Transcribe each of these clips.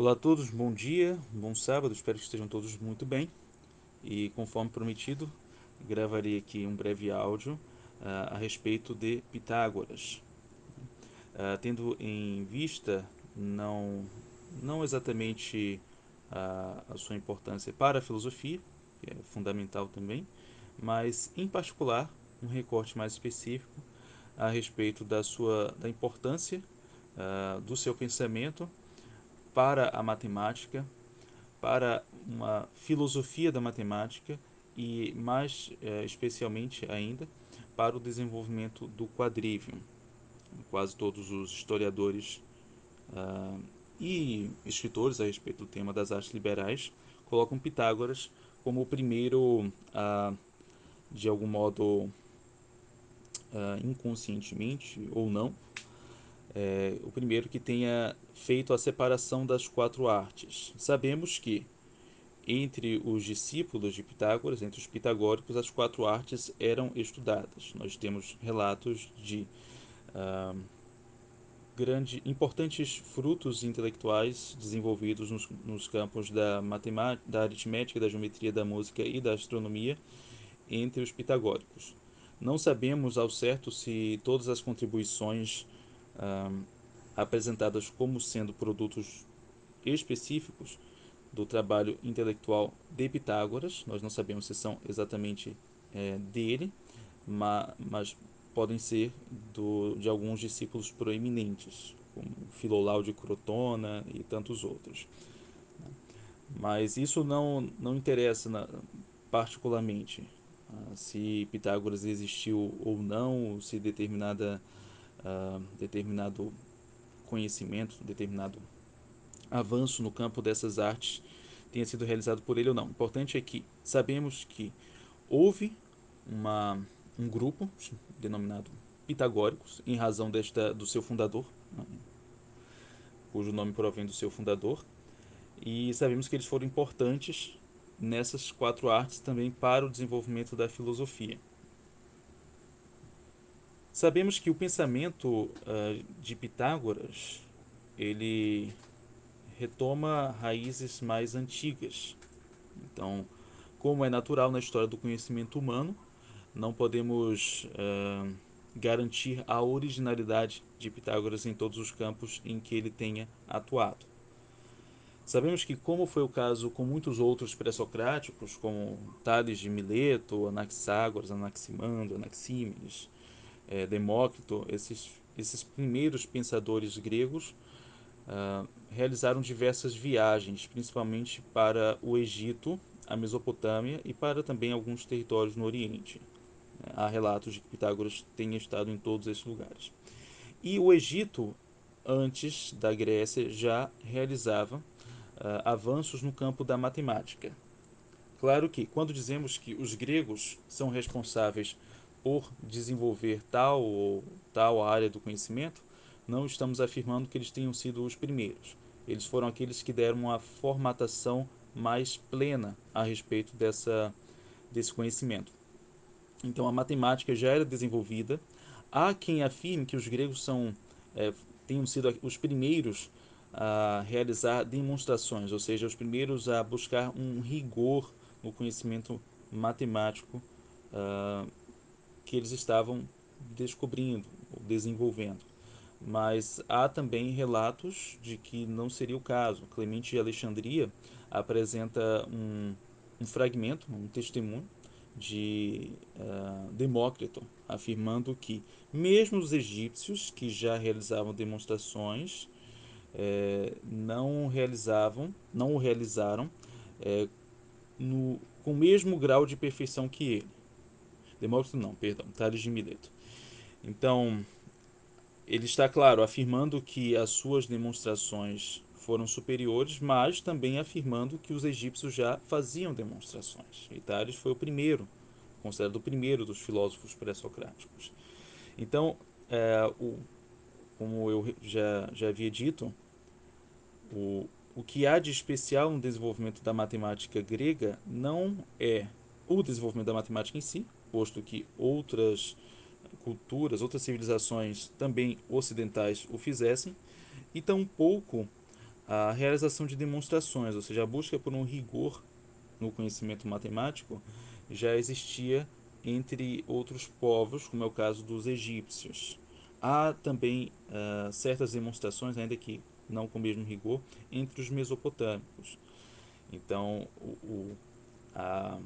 Olá a todos, bom dia, bom sábado, espero que estejam todos muito bem. E conforme prometido, gravarei aqui um breve áudio uh, a respeito de Pitágoras. Uh, tendo em vista não, não exatamente uh, a sua importância para a filosofia, que é fundamental também, mas em particular um recorte mais específico a respeito da sua da importância do seu pensamento para a matemática, para uma filosofia da matemática e, mais é, especialmente ainda, para o desenvolvimento do quadrivium. Quase todos os historiadores uh, e escritores a respeito do tema das artes liberais colocam Pitágoras como o primeiro, uh, de algum modo uh, inconscientemente ou não, é, o primeiro que tenha feito a separação das quatro artes. Sabemos que entre os discípulos de Pitágoras, entre os pitagóricos, as quatro artes eram estudadas. Nós temos relatos de ah, grande, importantes frutos intelectuais desenvolvidos nos, nos campos da matemática, da aritmética, da geometria, da música e da astronomia entre os pitagóricos. Não sabemos ao certo se todas as contribuições apresentadas como sendo produtos específicos do trabalho intelectual de Pitágoras. Nós não sabemos se são exatamente é, dele, mas, mas, podem ser do, de alguns discípulos proeminentes, como Filolau de Crotona e tantos outros. Mas isso não, não interessa na, particularmente ah, se Pitágoras existiu ou não, se determinada uh, determinado conhecimento, determinado avanço no campo dessas artes tenha sido realizado por ele ou não. O importante é que sabemos que houve uma, um grupo denominado Pitagóricos, em razão desta, do seu fundador, né, cujo nome provém do seu fundador, e sabemos que eles foram importantes nessas quatro artes também para o desenvolvimento da filosofia. Sabemos que o pensamento uh, de Pitágoras ele retoma raízes mais antigas. Então, como é natural na história do conhecimento humano, não podemos uh, garantir a originalidade de Pitágoras em todos os campos em que ele tenha atuado. Sabemos que, como foi o caso com muitos outros pré-socráticos, como Tales de Mileto, Anaxágoras, Anaximandro, Anaxímenes, é, Demócrito, esses, esses primeiros pensadores gregos uh, realizaram diversas viagens, principalmente para o Egito, a Mesopotâmia e para também alguns territórios no Oriente. Há relatos de que Pitágoras tenha estado em todos esses lugares. E o Egito, antes da Grécia, já realizava uh, avanços no campo da matemática. Claro que, quando dizemos que os gregos são responsáveis por desenvolver tal ou tal área do conhecimento, não estamos afirmando que eles tenham sido os primeiros. Eles foram aqueles que deram uma formatação mais plena a respeito dessa, desse conhecimento. Então a matemática já era desenvolvida. Há quem afirme que os gregos são, é, tenham sido os primeiros a realizar demonstrações, ou seja, os primeiros a buscar um rigor no conhecimento matemático uh, que eles estavam descobrindo, desenvolvendo. Mas há também relatos de que não seria o caso. Clemente de Alexandria apresenta um, um fragmento, um testemunho de uh, Demócrito, afirmando que mesmo os egípcios que já realizavam demonstrações eh, não realizavam, não o realizaram eh, no, com o mesmo grau de perfeição que ele. Demócrito não, perdão, Tales de Mileto. Então, ele está, claro, afirmando que as suas demonstrações foram superiores, mas também afirmando que os egípcios já faziam demonstrações. E Tales foi o primeiro, considerado o primeiro dos filósofos pré-socráticos. Então, é, o, como eu já, já havia dito, o, o que há de especial no desenvolvimento da matemática grega não é o desenvolvimento da matemática em si, posto que outras culturas, outras civilizações também ocidentais o fizessem, e tampouco a realização de demonstrações, ou seja, a busca por um rigor no conhecimento matemático já existia entre outros povos, como é o caso dos egípcios. Há também uh, certas demonstrações, ainda que não com o mesmo rigor, entre os mesopotâmicos. Então, o, o, a,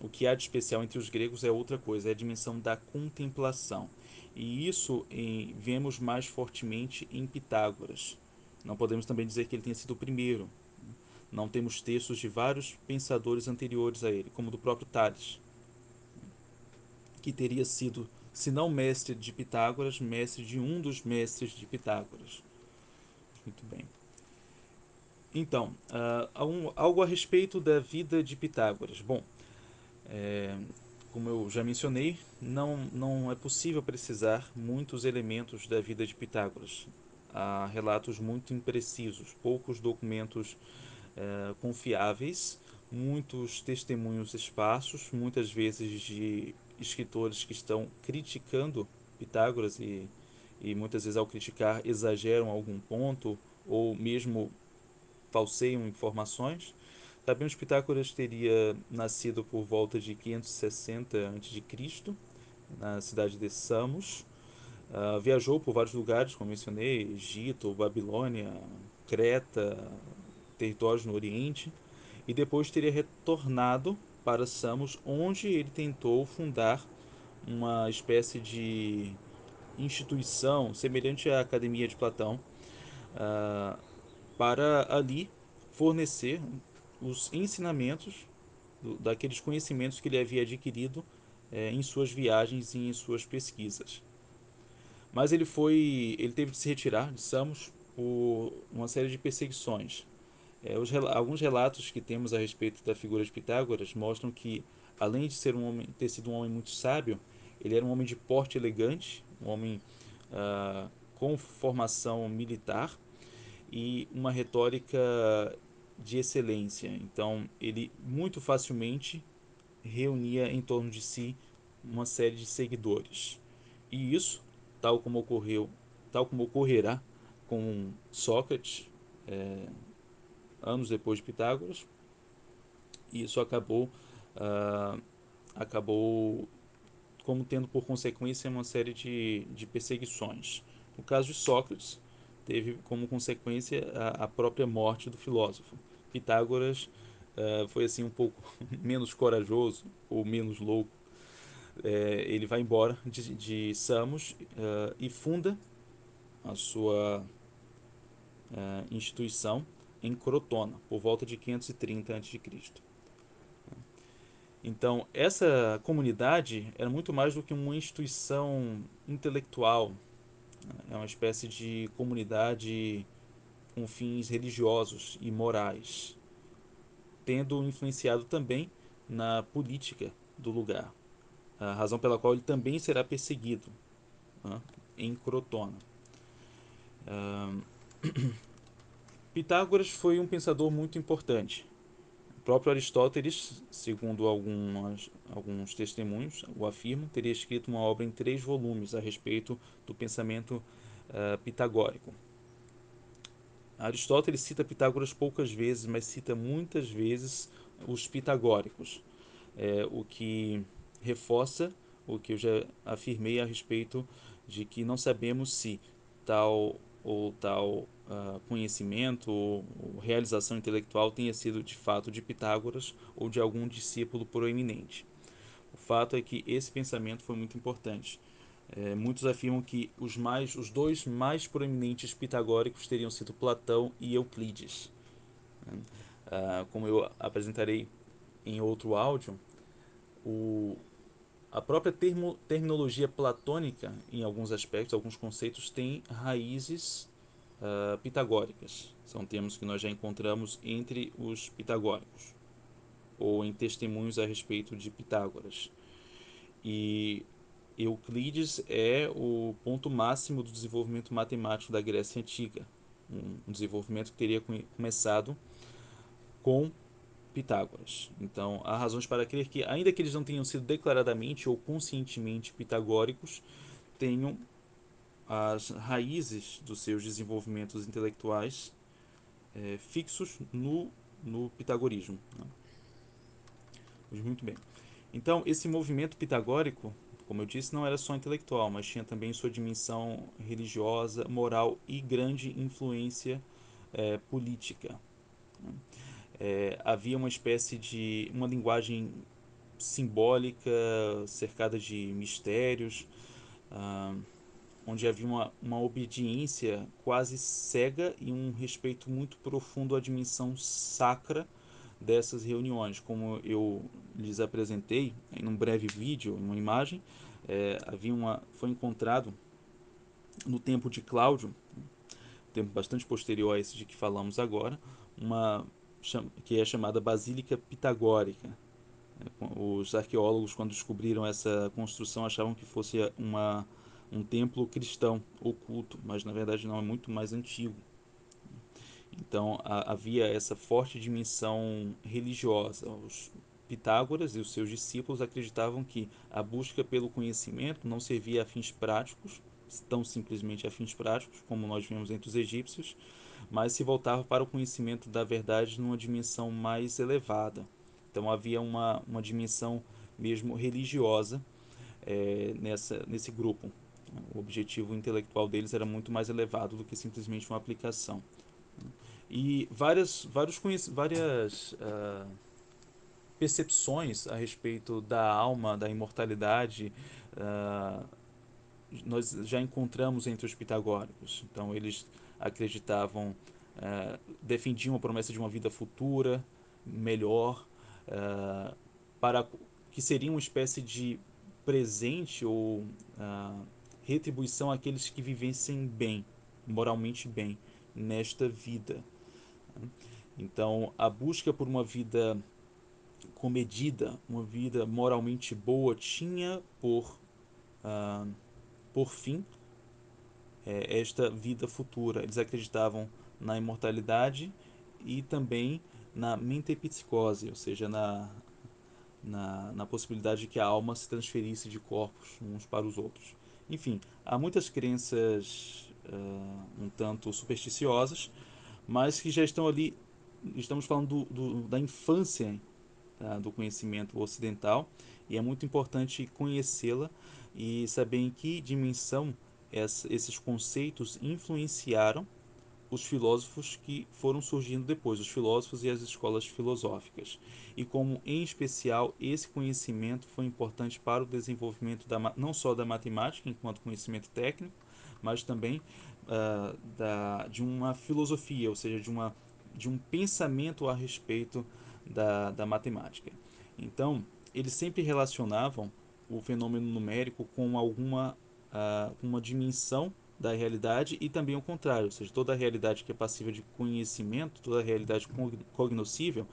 o que há de especial entre os gregos é outra coisa, é a dimensão da contemplação. E isso em, vemos mais fortemente em Pitágoras. Não podemos também dizer que ele tenha sido o primeiro. Não temos textos de vários pensadores anteriores a ele, como do próprio Tales, que teria sido, se não mestre de Pitágoras, mestre de um dos mestres de Pitágoras. Muito bem. Então, uh, algo a respeito da vida de Pitágoras. Bom, é, como eu já mencionei, não, não é possível precisar muitos elementos da vida de Pitágoras. Há relatos muito imprecisos, poucos documentos é, confiáveis, muitos testemunhos esparsos, muitas vezes de escritores que estão criticando Pitágoras e, e muitas vezes ao criticar exageram algum ponto ou mesmo falseiam informações. Sabemos que Pitágoras teria nascido por volta de 560 a.C., na cidade de Samos. Uh, viajou por vários lugares, como mencionei, Egito, Babilônia, Creta, territórios no Oriente, e depois teria retornado para Samos, onde ele tentou fundar uma espécie de instituição semelhante à Academia de Platão, uh, para ali fornecer os ensinamentos do, daqueles conhecimentos que ele havia adquirido eh, em suas viagens e em suas pesquisas. Mas ele foi, ele teve de se retirar de Samos por uma série de perseguições. É, os, alguns relatos que temos a respeito da figura de Pitágoras mostram que, além de ser um homem, ter sido um homem muito sábio, ele era um homem de porte elegante, um homem ah, com formação militar e uma retórica de excelência. Então, ele muito facilmente reunia em torno de si uma série de seguidores. E isso, tal como ocorreu, tal como ocorrerá com Sócrates, é, anos depois de Pitágoras, isso acabou uh, acabou como tendo por consequência uma série de, de perseguições. No caso de Sócrates, teve como consequência a, a própria morte do filósofo. Pitágoras uh, foi assim um pouco menos corajoso ou menos louco. É, ele vai embora de, de Samos uh, e funda a sua uh, instituição em Crotona, por volta de 530 a.C. Então, essa comunidade era muito mais do que uma instituição intelectual, é uma espécie de comunidade com fins religiosos e morais, tendo influenciado também na política do lugar, a razão pela qual ele também será perseguido né, em Crotona. Uh, Pitágoras foi um pensador muito importante. O próprio Aristóteles, segundo algumas, alguns testemunhos, o afirma, teria escrito uma obra em três volumes a respeito do pensamento uh, pitagórico. Aristóteles cita Pitágoras poucas vezes, mas cita muitas vezes os pitagóricos, é, o que reforça o que eu já afirmei a respeito de que não sabemos se tal ou tal uh, conhecimento ou, ou, realização intelectual tenha sido de fato de Pitágoras ou de algum discípulo proeminente. O fato é que esse pensamento foi muito importante. É, muitos afirmam que os, mais, os dois mais proeminentes pitagóricos teriam sido Platão e Euclides. Uh, como eu apresentarei em outro áudio, o, a própria termo, terminologia platônica, em alguns aspectos, alguns conceitos, tem raízes uh, pitagóricas. São termos que nós já encontramos entre os pitagóricos, ou em testemunhos a respeito de Pitágoras. E Euclides é o ponto máximo do desenvolvimento matemático da Grécia Antiga. Um desenvolvimento que teria começado com Pitágoras. Então, há razões para crer que, ainda que eles não tenham sido declaradamente ou conscientemente pitagóricos, tenham as raízes dos seus desenvolvimentos intelectuais é, fixos no, no pitagorismo. Né? Muito bem. Então, esse movimento pitagórico, como eu disse, não era só intelectual, mas tinha também sua dimensão religiosa, moral e grande influência é, política. Né? É, havia uma espécie de uma linguagem simbólica cercada de mistérios, ah, onde havia uma, uma obediência quase cega e um respeito muito profundo à dimensão sacra dessas reuniões. Como eu lhes apresentei em um breve vídeo, uma imagem, é, havia uma, foi encontrado no tempo de Cláudio, tempo bastante posterior a esse de que falamos agora, uma que é chamada Basílica Pitagórica. Os arqueólogos, quando descobriram essa construção, achavam que fosse uma, um templo cristão oculto, mas na verdade não é muito mais antigo. Então a, havia essa forte dimensão religiosa. Os Pitágoras e os seus discípulos acreditavam que a busca pelo conhecimento não servia a fins práticos, tão simplesmente a fins práticos, como nós vemos entre os egípcios, mas se voltava para o conhecimento da verdade numa dimensão mais elevada. Então havia uma, uma dimensão mesmo religiosa é, nessa, nesse grupo. O objetivo intelectual deles era muito mais elevado do que simplesmente uma aplicação. E várias, vários, várias uh, percepções a respeito da alma, da imortalidade, uh, nós já encontramos entre os pitagóricos. Então, eles acreditavam, uh, defendiam a promessa de uma vida futura, melhor, para que seria uma espécie de presente ou retribuição àqueles que vivessem bem, moralmente bem, nesta vida. Então, a busca por uma vida comedida, uma vida moralmente boa, tinha por, uh, por fim é, esta vida futura. Eles acreditavam na imortalidade e também na mentepsicose, ou seja, na, na, na possibilidade de que a alma se transferisse de corpos uns para os outros. Enfim, há muitas crenças uh, um tanto supersticiosas, mas que já estão ali. Estamos falando do, do, da infância tá, do conhecimento ocidental e é muito importante conhecê-la e saber em que dimensão essa, esses conceitos influenciaram os filósofos que foram surgindo depois, os filósofos e as escolas filosóficas, e como em especial esse conhecimento foi importante para o desenvolvimento da, não só da matemática enquanto conhecimento técnico, mas também uh, da, de uma filosofia, ou seja, de, uma, de um pensamento a respeito da, da matemática. Então, eles sempre relacionavam o fenômeno numérico com alguma uh, uma dimensão da realidade e também o contrário, ou seja, toda realidade que é passível de conhecimento, toda realidade cognoscível,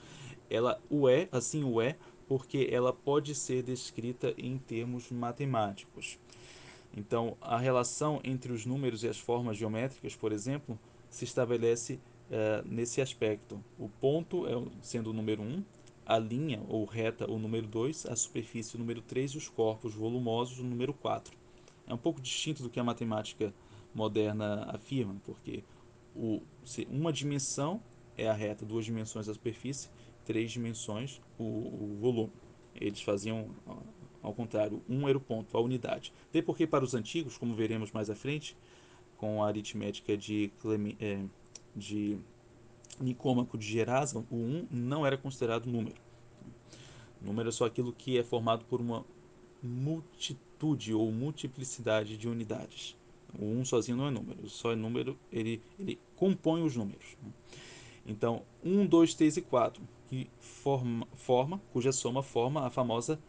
ela o é, assim o é, porque ela pode ser descrita em termos matemáticos. Então, a relação entre os números e as formas geométricas, por exemplo, se estabelece uh, nesse aspecto. O ponto é, sendo o número 1, a linha ou reta o número 2, a superfície o número 3 e os corpos volumosos o número 4. É um pouco distinto do que a matemática moderna afirma, porque o, uma dimensão é a reta, duas dimensões a superfície, três dimensões o, o volume. Eles faziam ao contrário, um era o ponto, a unidade. Até porque para os antigos, como veremos mais à frente, com a aritmética de, é, de Nicômaco de Gerasa, o 1 não era considerado número. Número é só aquilo que é formado por uma multitude ou multiplicidade de unidades. O 1 sozinho não é número, só é número, ele, ele compõe os números. Então, 1, 2, 3 e 4, que forma, forma, cuja soma forma a famosa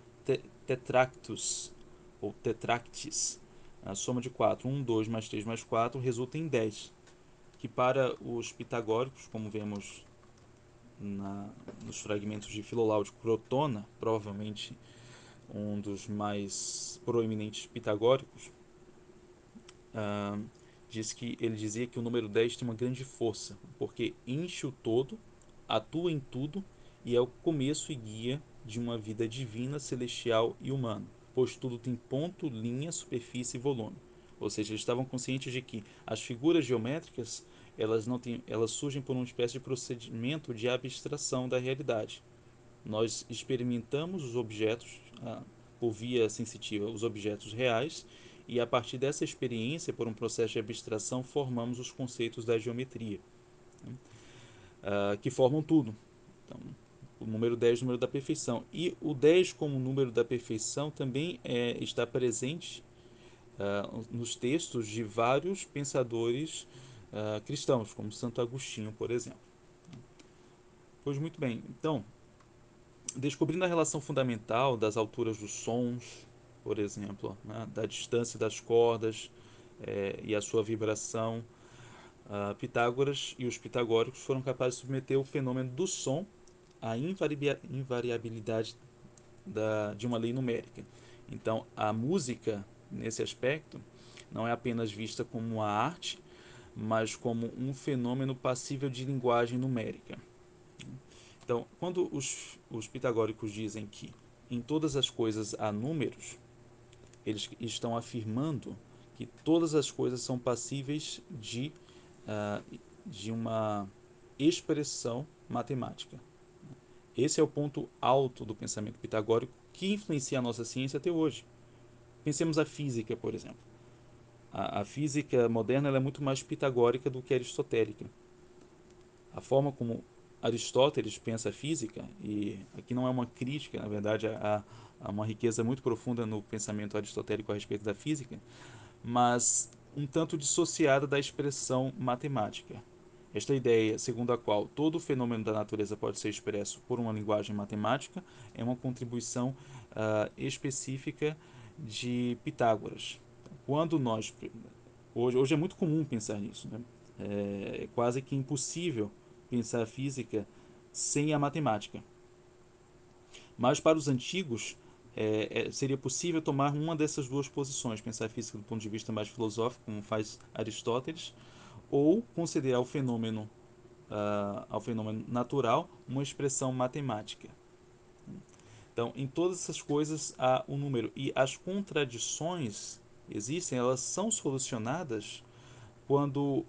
tetractus, ou tetractis. A soma de 4, 1, 2 mais 3 mais 4, resulta em 10. Que para os pitagóricos, como vemos na, nos fragmentos de Filolau de Crotona, provavelmente um dos mais proeminentes pitagóricos, uh, diz que ele dizia que o número 10 tem uma grande força, porque enche o todo, atua em tudo e é o começo e guia de uma vida divina, celestial e humana, pois tudo tem ponto, linha, superfície e volume. Ou seja, eles estavam conscientes de que as figuras geométricas elas não têm, elas surgem por uma espécie de procedimento de abstração da realidade. Nós experimentamos os objetos ah, por via sensitiva, os objetos reais, e a partir dessa experiência, por um processo de abstração, formamos os conceitos da geometria, né? ah, que formam tudo. Então, o número 10 é o número da perfeição. E o 10 como número da perfeição também é, está presente uh, nos textos de vários pensadores uh, cristãos, como Santo Agostinho, por exemplo. Pois muito bem, então, descobrindo a relação fundamental das alturas dos sons, por exemplo, né, da distância das cordas é, e a sua vibração, uh, Pitágoras e os pitagóricos foram capazes de submeter o fenômeno do som à invariabilidade da, de uma lei numérica. Então, a música, nesse aspecto, não é apenas vista como uma arte, mas como um fenômeno passível de linguagem numérica. Então, quando os, os pitagóricos dizem que em todas as coisas há números, eles estão afirmando que todas as coisas são passíveis de, uh, de uma expressão matemática. Esse é o ponto alto do pensamento pitagórico que influencia a nossa ciência até hoje. Pensemos a física, por exemplo. A, a física moderna é muito mais pitagórica do que aristotélica. A forma como Aristóteles pensa a física, e aqui não é uma crítica, na verdade, há, há uma riqueza muito profunda no pensamento aristotélico a respeito da física, mas um tanto dissociada da expressão matemática. Esta ideia, segundo a qual todo fenômeno da natureza pode ser expresso por uma linguagem matemática, é uma contribuição uh, específica de Pitágoras. Quando nós hoje, hoje é muito comum pensar nisso, né? é quase que impossível pensar a física sem a matemática. Mas para os antigos é, é, seria possível tomar uma dessas duas posições, pensar a física do ponto de vista mais filosófico, como faz Aristóteles, ou conceder ao fenômeno, uh, ao fenômeno natural uma expressão matemática. Então, em todas essas coisas há um número e as contradições existem, elas são solucionadas quando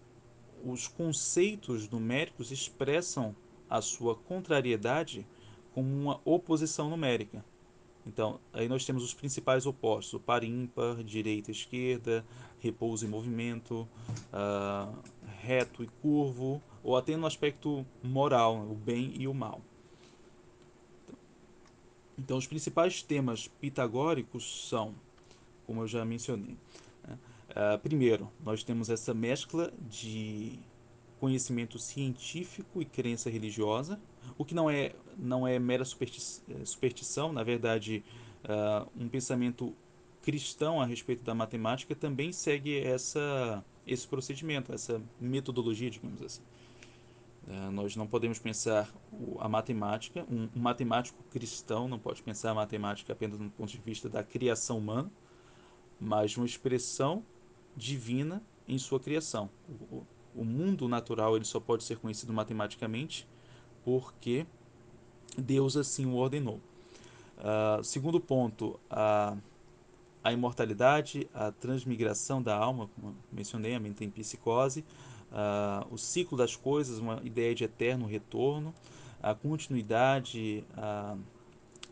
os conceitos numéricos expressam a sua contrariedade como uma oposição numérica. Então, aí nós temos os principais opostos: o par ímpar, direita, esquerda, repouso e movimento, uh, reto e curvo, ou até no aspecto moral, o bem e o mal. Então, os principais temas pitagóricos são, como eu já mencionei. Uh, primeiro, nós temos essa mescla de conhecimento científico e crença religiosa, o que não é, não é mera eh, superstição, na verdade, uh, um pensamento cristão a respeito da matemática também segue essa, esse procedimento, essa metodologia, digamos assim. Uh, nós não podemos pensar a matemática, um, um, matemático cristão não pode pensar a matemática apenas do ponto de vista da criação humana, mas uma expressão divina em sua criação. O, o mundo natural ele só pode ser conhecido matematicamente porque Deus assim o ordenou. Uh, segundo ponto, a, a imortalidade, a transmigração da alma, como mencionei, a mente em psicose, uh, o ciclo das coisas, uma ideia de eterno retorno, a continuidade, a,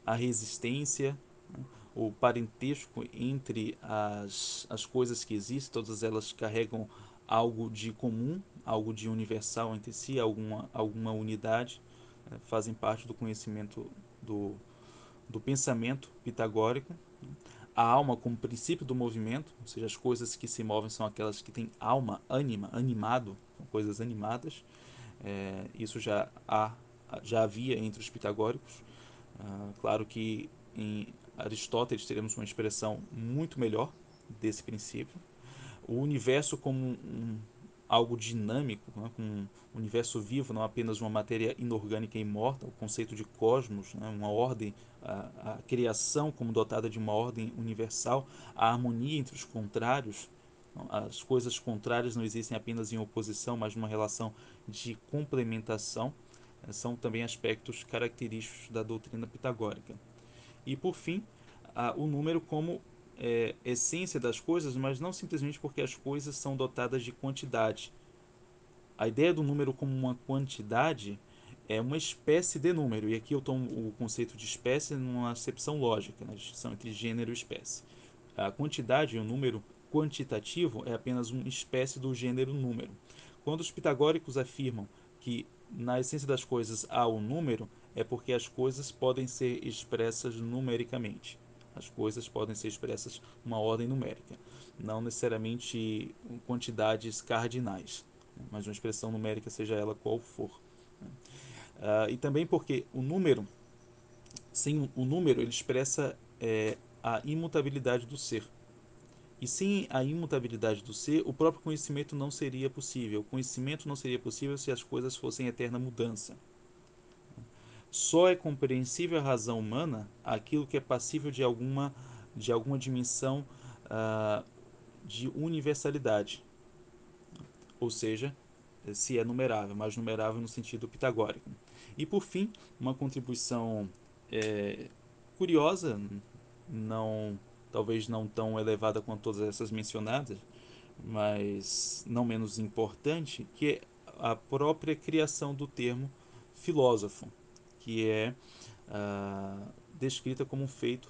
a resistência, né? o parentesco entre as, as coisas que existem, todas elas carregam algo de comum, algo de universal entre si, alguma, alguma unidade? Fazem parte do conhecimento do, do pensamento pitagórico. A alma como princípio do movimento, ou seja, as coisas que se movem são aquelas que têm alma, ânima, animado, coisas animadas. É, isso já, há, já havia entre os pitagóricos. Ah, claro que em Aristóteles teremos uma expressão muito melhor desse princípio. O universo como um, algo dinâmico, né, com um universo vivo, não apenas uma matéria inorgânica e morta, o conceito de cosmos, né, uma ordem, a, a, criação como dotada de uma ordem universal, a harmonia entre os contrários, as coisas contrárias não existem apenas em oposição, mas numa relação de complementação, né, são também aspectos característicos da doutrina pitagórica. E por fim, a, o número como é, essência das coisas, mas não simplesmente porque as coisas são dotadas de quantidade, a ideia do número como uma quantidade é uma espécie de número. E aqui eu tomo o conceito de espécie numa acepção lógica, na distinção entre gênero e espécie. A quantidade, o número quantitativo, é apenas uma espécie do gênero número. Quando os pitagóricos afirmam que na essência das coisas há o um número, é porque as coisas podem ser expressas numericamente. As coisas podem ser expressas numa ordem numérica, não necessariamente quantidades cardinais, mas uma expressão numérica, seja ela qual for. Uh, e também porque o número, sem o número, ele expressa é, a imutabilidade do ser. E sem a imutabilidade do ser, o próprio conhecimento não seria possível. O conhecimento não seria possível se as coisas fossem em eterna mudança. Só é compreensível a razão humana aquilo que é passível de alguma, de alguma dimensão uh, de universalidade. Ou seja, se é numerável, mas numerável no sentido pitagórico. E por fim, uma contribuição é, curiosa, não talvez não tão elevada quanto todas essas mencionadas, mas não menos importante, que é a própria criação do termo filósofo, que é ah, descrita como um feito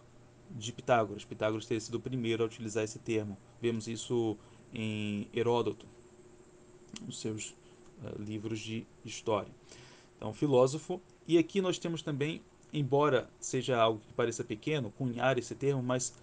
de Pitágoras. Pitágoras teria sido o primeiro a utilizar esse termo. Vemos isso em Heródoto, nos seus uh, livros de história. Então, filósofo. E aqui nós temos também, embora seja algo que pareça pequeno, cunhar esse termo, mas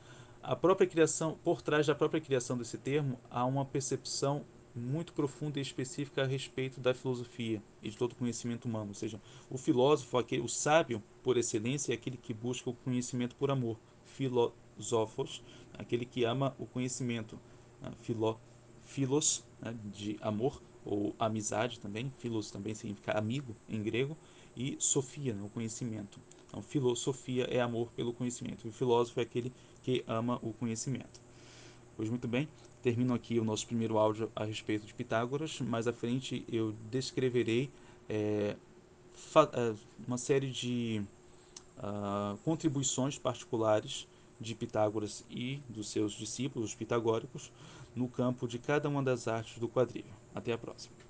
a própria criação, por trás da própria criação desse termo, há uma percepção muito profunda e específica a respeito da filosofia e de todo o conhecimento humano. Ou seja, o filósofo, aquele, o sábio por excelência, é aquele que busca o conhecimento por amor. Filosófos, aquele que ama o conhecimento. Né? Filó, filos, né? de amor, ou amizade também. Filos também significa amigo em grego. E sofia, né? o conhecimento. Então, filosofia é amor pelo conhecimento. E o filósofo é aquele que ama o conhecimento. Pois muito bem, termino aqui o nosso primeiro áudio a respeito de Pitágoras. Mais à frente eu descreverei é, é uma série de uh, contribuições particulares de Pitágoras e dos seus discípulos pitagóricos no campo de cada uma das artes do quadrilho. Até a próxima.